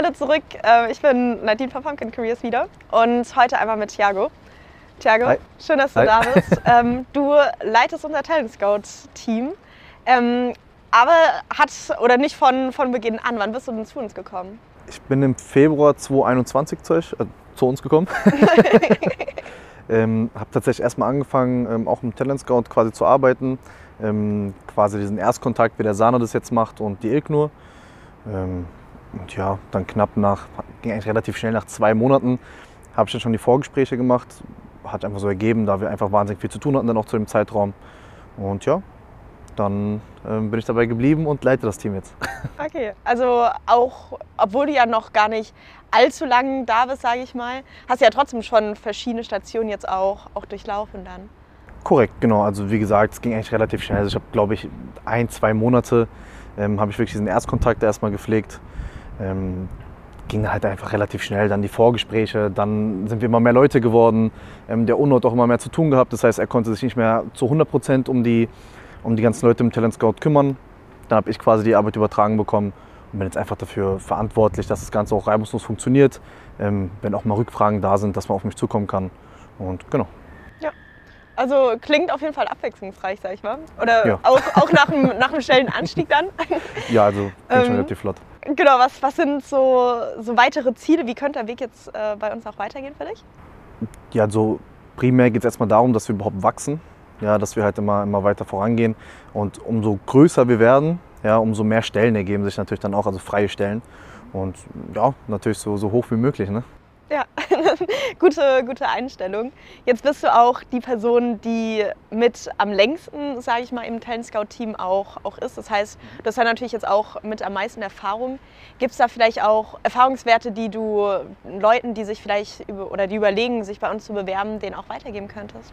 Hallo zurück, äh, ich bin Nadine von Pumpkin Careers wieder und heute einmal mit Thiago. Thiago, Hi. schön, dass du Hi. da bist. ähm, du leitest unser Talent Scout Team, ähm, aber hat oder nicht von, von Beginn an. Wann bist du denn zu uns gekommen? Ich bin im Februar 2021 zu, euch, äh, zu uns gekommen. ähm, habe tatsächlich erstmal angefangen, ähm, auch im Talent Scout quasi zu arbeiten. Ähm, quasi diesen Erstkontakt, wie der Sana das jetzt macht und die Ilknur. Ähm, und ja, dann knapp nach, ging eigentlich relativ schnell, nach zwei Monaten habe ich dann schon die Vorgespräche gemacht. Hat einfach so ergeben, da wir einfach wahnsinnig viel zu tun hatten dann auch zu dem Zeitraum. Und ja, dann ähm, bin ich dabei geblieben und leite das Team jetzt. Okay, also auch, obwohl du ja noch gar nicht allzu lang da bist, sage ich mal, hast du ja trotzdem schon verschiedene Stationen jetzt auch, auch durchlaufen dann. Korrekt, genau. Also wie gesagt, es ging eigentlich relativ schnell. Also ich habe, glaube ich, ein, zwei Monate ähm, habe ich wirklich diesen Erstkontakt erstmal gepflegt. Ähm, ging halt einfach relativ schnell. Dann die Vorgespräche, dann sind wir immer mehr Leute geworden. Ähm, der UNO hat auch immer mehr zu tun gehabt. Das heißt, er konnte sich nicht mehr zu 100 Prozent um die, um die ganzen Leute im Talent Scout kümmern. Dann habe ich quasi die Arbeit übertragen bekommen und bin jetzt einfach dafür verantwortlich, dass das Ganze auch reibungslos funktioniert. Ähm, wenn auch mal Rückfragen da sind, dass man auf mich zukommen kann. Und genau. Also klingt auf jeden Fall abwechslungsreich, sag ich mal. Oder Ja. auch, auch nach, dem, nach dem schnellen Anstieg dann. Ja, also Ähm, schon relativ flott. Genau, was, was sind so, so weitere Ziele? Wie könnte der Weg jetzt äh, bei uns auch weitergehen für dich? Ja, also primär geht es erstmal darum, dass wir überhaupt wachsen, ja, dass wir halt immer, immer weiter vorangehen. Und umso größer wir werden, ja, umso mehr Stellen ergeben sich natürlich dann auch, also freie Stellen. Und ja, natürlich so, so hoch wie möglich. Ne? Ja, gute, gute Einstellung. Jetzt bist du auch die Person, die mit am längsten, sage ich mal, im Talent Scout Team auch, auch ist. Das heißt, du hast ja natürlich jetzt auch mit am meisten Erfahrung. Gibt es da vielleicht auch Erfahrungswerte, die du Leuten, die sich vielleicht über, oder die überlegen, sich bei uns zu bewerben, denen auch weitergeben könntest?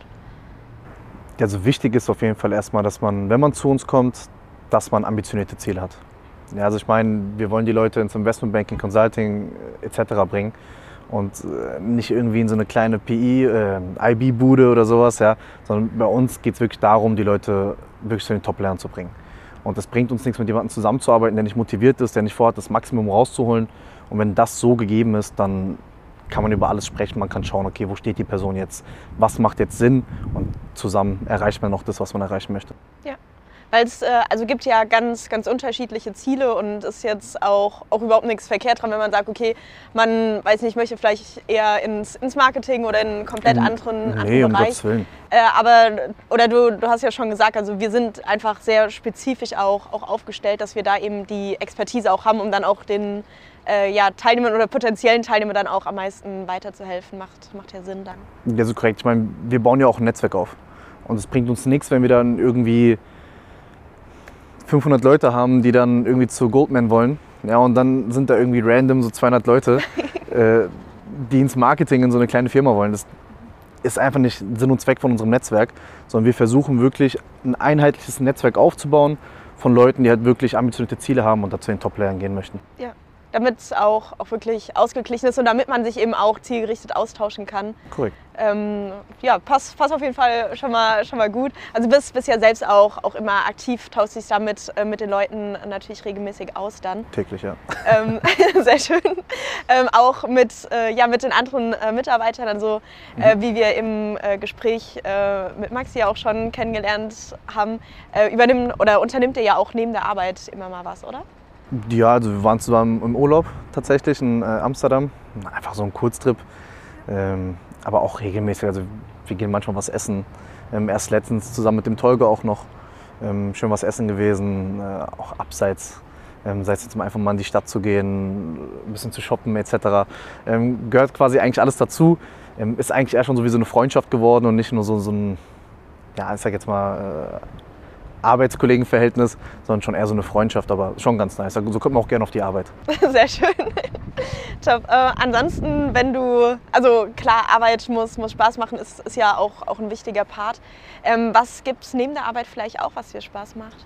Also wichtig ist auf jeden Fall erstmal, dass man, wenn man zu uns kommt, dass man ambitionierte Ziele hat. Ja, also ich meine, wir wollen die Leute ins Investmentbanking, Consulting etc. bringen und äh, nicht irgendwie in so eine kleine PI, äh, IB-Bude oder sowas, ja, sondern bei uns geht es wirklich darum, die Leute wirklich zu den Top-Lernen zu bringen. Und es bringt uns nichts, mit jemandem zusammenzuarbeiten, der nicht motiviert ist, der nicht vorhat, das Maximum rauszuholen. Und wenn das so gegeben ist, dann kann man über alles sprechen. Man kann schauen, okay, wo steht die Person jetzt? Was macht jetzt Sinn? Und zusammen erreicht man noch das, was man erreichen möchte. Weil es äh, also gibt ja ganz, ganz unterschiedliche Ziele und ist jetzt auch, auch überhaupt nichts verkehrt dran, wenn man sagt, okay, man weiß nicht, möchte vielleicht eher ins, ins Marketing oder in einen komplett anderen, Nee, anderen um Bereich. Gottes Willen. Äh, aber, oder du, du hast ja schon gesagt, also wir sind einfach sehr spezifisch auch, auch aufgestellt, dass wir da eben die Expertise auch haben, um dann auch den äh, ja, Teilnehmern oder potenziellen Teilnehmern dann auch am meisten weiterzuhelfen. Macht, macht ja Sinn dann. Ja, so korrekt. Ich meine, wir bauen ja auch ein Netzwerk auf. Und es bringt uns nichts, wenn wir dann irgendwie 500 Leute haben, die dann irgendwie zu Goldman wollen. Ja, und dann sind da irgendwie random so 200 Leute, äh, die ins Marketing in so eine kleine Firma wollen. Das ist einfach nicht Sinn und Zweck von unserem Netzwerk, sondern wir versuchen wirklich ein einheitliches Netzwerk aufzubauen von Leuten, die halt wirklich ambitionierte Ziele haben und dazu in den Top-Playern gehen möchten. Ja. Damit es auch, auch wirklich ausgeglichen ist und damit man sich eben auch zielgerichtet austauschen kann. Korrekt. Ähm, ja, passt, passt auf jeden Fall schon mal, schon mal gut. Also bist, bist ja selbst auch, auch immer aktiv, tauschst dich damit äh, mit den Leuten natürlich regelmäßig aus dann. Täglich, ja. Ähm, sehr schön. Ähm, auch mit, äh, ja, mit den anderen äh, Mitarbeitern, also äh, wie wir im äh, Gespräch äh, mit Maxi auch schon kennengelernt haben, übernimmt oder unternimmt ihr ja auch neben der Arbeit immer mal was, oder? Ja, also wir waren zusammen im Urlaub tatsächlich in äh, Amsterdam. Einfach so ein Kurztrip. Ähm, aber auch regelmäßig. Also wir gehen manchmal was essen. Ähm, erst letztens zusammen mit dem Tolga auch noch ähm, schön was essen gewesen. Äh, auch abseits. Ähm, sei es jetzt mal einfach mal in die Stadt zu gehen, ein bisschen zu shoppen etc. Ähm, gehört quasi eigentlich alles dazu. Ähm, ist eigentlich eher schon so wie so eine Freundschaft geworden und nicht nur so, so ein, ja, ich sag jetzt mal, äh, Arbeitskollegenverhältnis, sondern schon eher so eine Freundschaft, aber schon ganz nice. So kommt man auch gerne auf die Arbeit. Sehr schön. Top. Äh, ansonsten, wenn du, also klar, Arbeit muss, muss Spaß machen, ist, ist ja auch, auch ein wichtiger Part. Ähm, was gibt es neben der Arbeit vielleicht auch, was dir Spaß macht?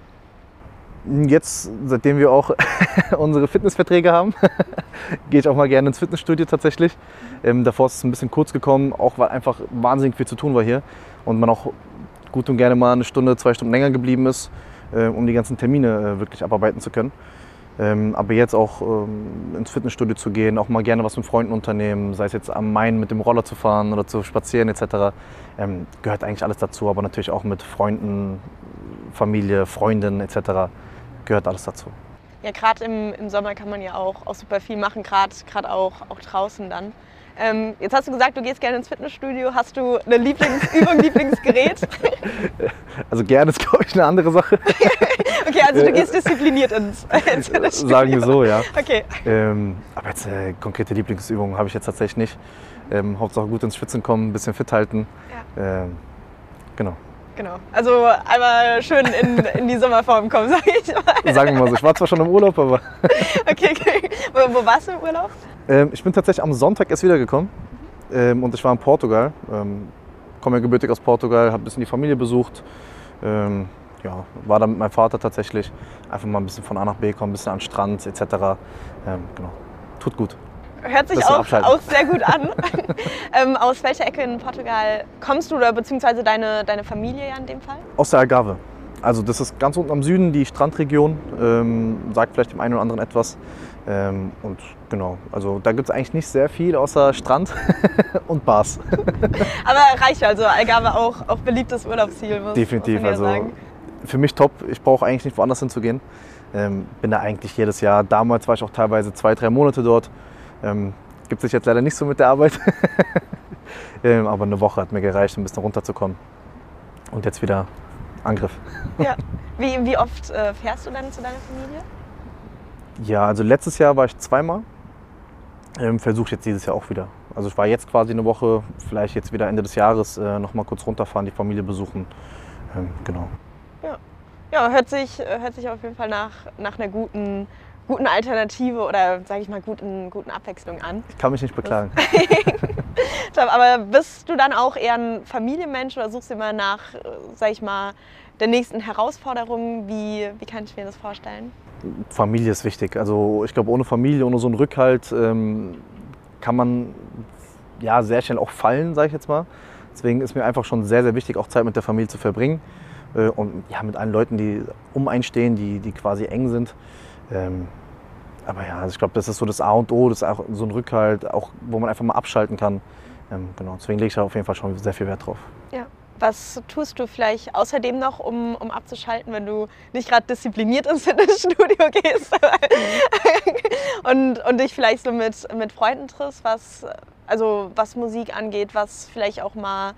Jetzt, seitdem wir auch unsere Fitnessverträge haben, gehe ich auch mal gerne ins Fitnessstudio tatsächlich. Ähm, davor ist es ein bisschen kurz gekommen, auch weil einfach wahnsinnig viel zu tun war hier und man auch gut und gerne mal eine Stunde, zwei Stunden länger geblieben ist, äh, um die ganzen Termine äh, wirklich abarbeiten zu können. Ähm, aber jetzt auch ähm, ins Fitnessstudio zu gehen, auch mal gerne was mit Freunden unternehmen, sei es jetzt am Main mit dem Roller zu fahren oder zu spazieren etc., ähm, gehört eigentlich alles dazu. Aber natürlich auch mit Freunden, Familie, Freundinnen etc. gehört alles dazu. Ja, gerade im, im Sommer kann man ja auch, auch super viel machen, gerade auch, auch draußen dann. Ähm, jetzt hast du gesagt, du gehst gerne ins Fitnessstudio. Hast du eine Lieblingsübung, Lieblingsgerät? Also gerne ist, glaube ich, eine andere Sache. okay, also du gehst diszipliniert ins, ins Fitnessstudio. Sagen wir so, ja. Okay. Ähm, aber jetzt äh, konkrete Lieblingsübungen habe ich jetzt tatsächlich nicht. Ähm, Hauptsache gut ins Schwitzen kommen, ein bisschen fit halten. Ja. Ähm, genau. Genau. Also einmal schön in, in die Sommerform kommen, sage ich mal. Sagen wir mal so. Ich war zwar schon im Urlaub, aber. Okay, okay. Wo, wo warst du im Urlaub? Ähm, ich bin tatsächlich am Sonntag erst wiedergekommen ähm, und ich war in Portugal. Ähm, komme ja gebürtig aus Portugal, habe ein bisschen die Familie besucht. Ähm, ja, war da mit meinem Vater tatsächlich. Einfach mal ein bisschen von A nach B kommen, ein bisschen an den Strand etc. Ähm, genau. Tut gut. Hört sich auch, auch sehr gut an. ähm, aus welcher Ecke in Portugal kommst du oder beziehungsweise deine, deine Familie ja in dem Fall? Aus der Algarve. Also das ist ganz unten am Süden, die Strandregion. Ähm, sagt vielleicht dem einen oder anderen etwas. Ähm, und genau, also da gibt es eigentlich nicht sehr viel außer Strand und Bars. Aber reicht also Algarve auch, auch beliebtes Urlaubsziel, muss, Definitiv. ja Also sagen. für mich top. Ich brauche eigentlich nicht woanders hinzugehen. Ähm, bin da eigentlich jedes Jahr. Damals war ich auch teilweise zwei, drei Monate dort. Ähm, gibt sich jetzt leider nicht so mit der Arbeit. ähm, aber eine Woche hat mir gereicht, um ein bisschen runterzukommen. Und jetzt wieder Angriff. Ja. Wie, wie oft äh, fährst du dann zu deiner Familie? Ja, also letztes Jahr war ich zweimal. Ähm, Versuche jetzt dieses Jahr auch wieder. Also ich war jetzt quasi eine Woche, vielleicht jetzt wieder Ende des Jahres äh, noch mal kurz runterfahren, die Familie besuchen. Ähm, genau. Ja, hört sich, hört sich auf jeden Fall nach, nach einer guten, guten Alternative oder sage ich mal guten, guten Abwechslung an. Ich kann mich nicht beklagen. Aber bist du dann auch eher ein Familienmensch oder suchst du immer nach, äh, sag ich mal, der nächsten Herausforderung? Wie, wie kann ich mir das vorstellen? Familie ist wichtig. Also ich glaube, ohne Familie, ohne so einen Rückhalt ähm, kann man ja sehr schnell auch fallen, sage ich jetzt mal. Deswegen ist mir einfach schon sehr, sehr wichtig, auch Zeit mit der Familie zu verbringen. Äh, und ja, mit allen Leuten, die um einen stehen, die, die quasi eng sind. Ähm, aber ja, also ich glaube, das ist so das A und O, das ist auch so ein Rückhalt, auch wo man einfach mal abschalten kann. Ähm, genau, deswegen lege ich da auf jeden Fall schon sehr viel Wert drauf. Ja. Was tust du vielleicht außerdem noch, um, um abzuschalten, wenn du nicht gerade diszipliniert ins Fitnessstudio gehst und, und dich vielleicht so mit, mit Freunden triffst, was, also was Musik angeht, was vielleicht auch mal,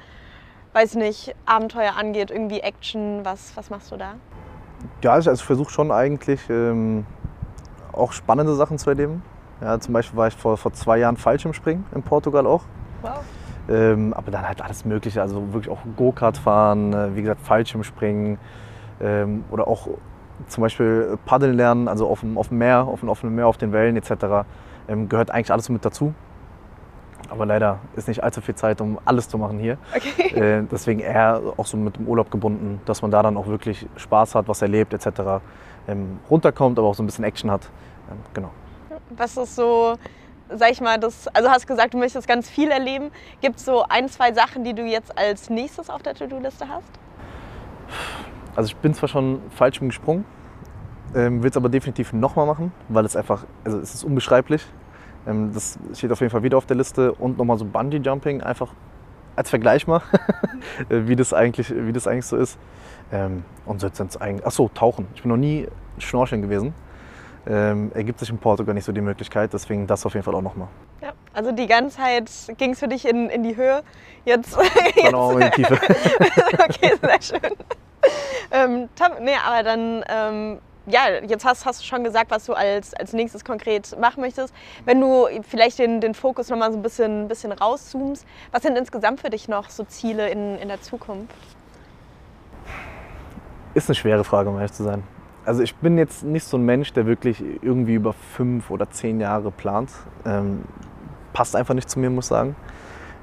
weiß nicht, Abenteuer angeht, irgendwie Action, was, was machst du da? Ja, also ich versuche schon eigentlich ähm, auch spannende Sachen zu erleben. Ja, zum Beispiel war ich vor, vor zwei Jahren Fallschirmspringen in Portugal auch. Wow. Ähm, aber dann halt alles Mögliche, also wirklich auch Go-Kart fahren, äh, wie gesagt Fallschirmspringen ähm, oder auch zum Beispiel Paddeln lernen, also auf dem, auf dem Meer, auf dem offenen Meer, auf den Wellen etc. Ähm, gehört eigentlich alles mit dazu. Aber leider ist nicht allzu viel Zeit, um alles zu machen hier. Okay. Äh, deswegen eher auch so mit dem Urlaub gebunden, dass man da dann auch wirklich Spaß hat, was erlebt etc. Ähm, runterkommt, aber auch so ein bisschen Action hat. Ähm, genau. Was ist so, sag ich mal, das, also hast gesagt, du möchtest ganz viel erleben. Gibt es so ein, zwei Sachen, die du jetzt als nächstes auf der To-Do-Liste hast? Also ich bin zwar schon falsch gesprungen, ähm, will es aber definitiv nochmal machen, weil es einfach, also es ist unbeschreiblich. Ähm, das steht auf jeden Fall wieder auf der Liste und nochmal so Bungee Jumping einfach als Vergleich mal, äh, wie das eigentlich, wie das eigentlich so ist. Ähm, und so jetzt eigentlich, ach so, Tauchen. Ich bin noch nie schnorcheln gewesen. Ähm, ergibt sich in Portugal nicht so die Möglichkeit, deswegen das auf jeden Fall auch nochmal. Ja. Also die ganze Zeit ging es für dich in, in die Höhe. Jetzt, Dann auch in die Tiefe. okay, sehr schön. Ähm, top, nee, aber dann, ähm, ja, jetzt hast, hast du schon gesagt, was du als, als nächstes konkret machen möchtest. Wenn du vielleicht den, den Fokus nochmal so ein bisschen, bisschen rauszoomst, was sind insgesamt für dich noch so Ziele in, in der Zukunft? Ist eine schwere Frage, um ehrlich zu sein. Also ich bin jetzt nicht so ein Mensch, der wirklich irgendwie über fünf oder zehn Jahre plant. Ähm, passt einfach nicht zu mir, muss ich sagen.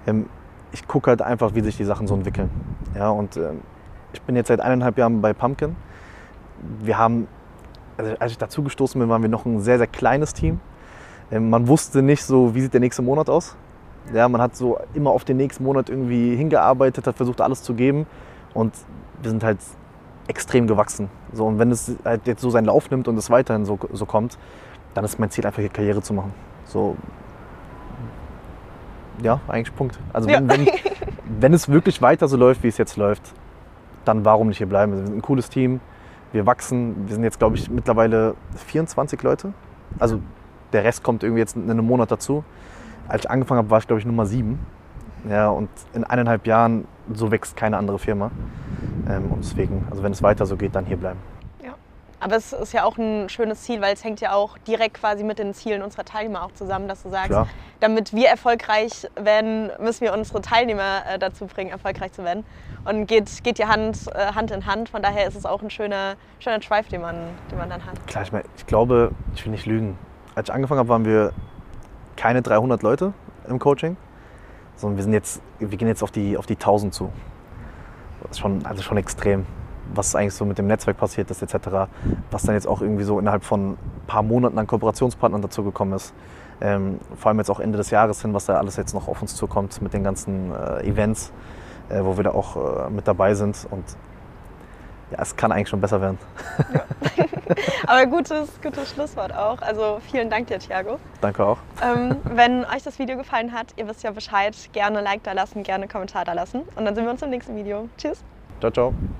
Ähm, ich gucke halt einfach, wie sich die Sachen so entwickeln. Ja, und ähm, ich bin jetzt seit eineinhalb Jahren bei Pumpkin. Wir haben, also als ich dazu gestoßen bin, waren wir noch ein sehr, sehr kleines Team. Ähm, man wusste nicht so, wie sieht der nächste Monat aus. Ja, man hat so immer auf den nächsten Monat irgendwie hingearbeitet, hat versucht, alles zu geben. Und wir sind halt extrem gewachsen. So, und wenn es halt jetzt so seinen Lauf nimmt und es weiterhin so, so kommt, dann ist mein Ziel einfach hier Karriere zu machen. So, ja, eigentlich Punkt. Also wenn, Ja. wenn, wenn es wirklich weiter so läuft, wie es jetzt läuft, dann warum nicht hier bleiben? Wir sind ein cooles Team, wir wachsen, wir sind jetzt, glaube ich, mittlerweile 24 Leute. Also der Rest kommt irgendwie jetzt in einem Monat dazu. Als ich angefangen habe, war ich, glaube ich, Nummer sieben. Ja, und in eineinhalb Jahren, so wächst keine andere Firma. Ähm, und deswegen, also wenn es weiter so geht, dann hier bleiben. Aber es ist ja auch ein schönes Ziel, weil es hängt ja auch direkt quasi mit den Zielen unserer Teilnehmer auch zusammen, dass du sagst, Klar. damit wir erfolgreich werden, müssen wir unsere Teilnehmer äh, dazu bringen, erfolgreich zu werden. Und geht, geht ja Hand, äh, Hand in Hand. Von daher ist es auch ein schöner, schöner Drive, den man, den man dann hat. Klar, ich, meine, ich glaube, ich will nicht lügen. Als ich angefangen habe, waren wir keine 300 Leute im Coaching, sondern wir, sind jetzt, wir gehen jetzt auf die, auf die 1000 zu. Das ist schon, also schon extrem, was eigentlich so mit dem Netzwerk passiert ist, etc. Was dann jetzt auch irgendwie so innerhalb von ein paar Monaten an Kooperationspartnern dazu gekommen ist. Ähm, vor allem jetzt auch Ende des Jahres hin, was da alles jetzt noch auf uns zukommt mit den ganzen äh, Events, äh, wo wir da auch äh, mit dabei sind. Und ja, es kann eigentlich schon besser werden. Aber gutes, gutes Schlusswort auch. Also vielen Dank dir, Thiago. Danke auch. Ähm, wenn euch das Video gefallen hat, ihr wisst ja Bescheid, gerne Like da lassen, gerne Kommentar da lassen. Und dann sehen wir uns im nächsten Video. Tschüss. Ciao, ciao.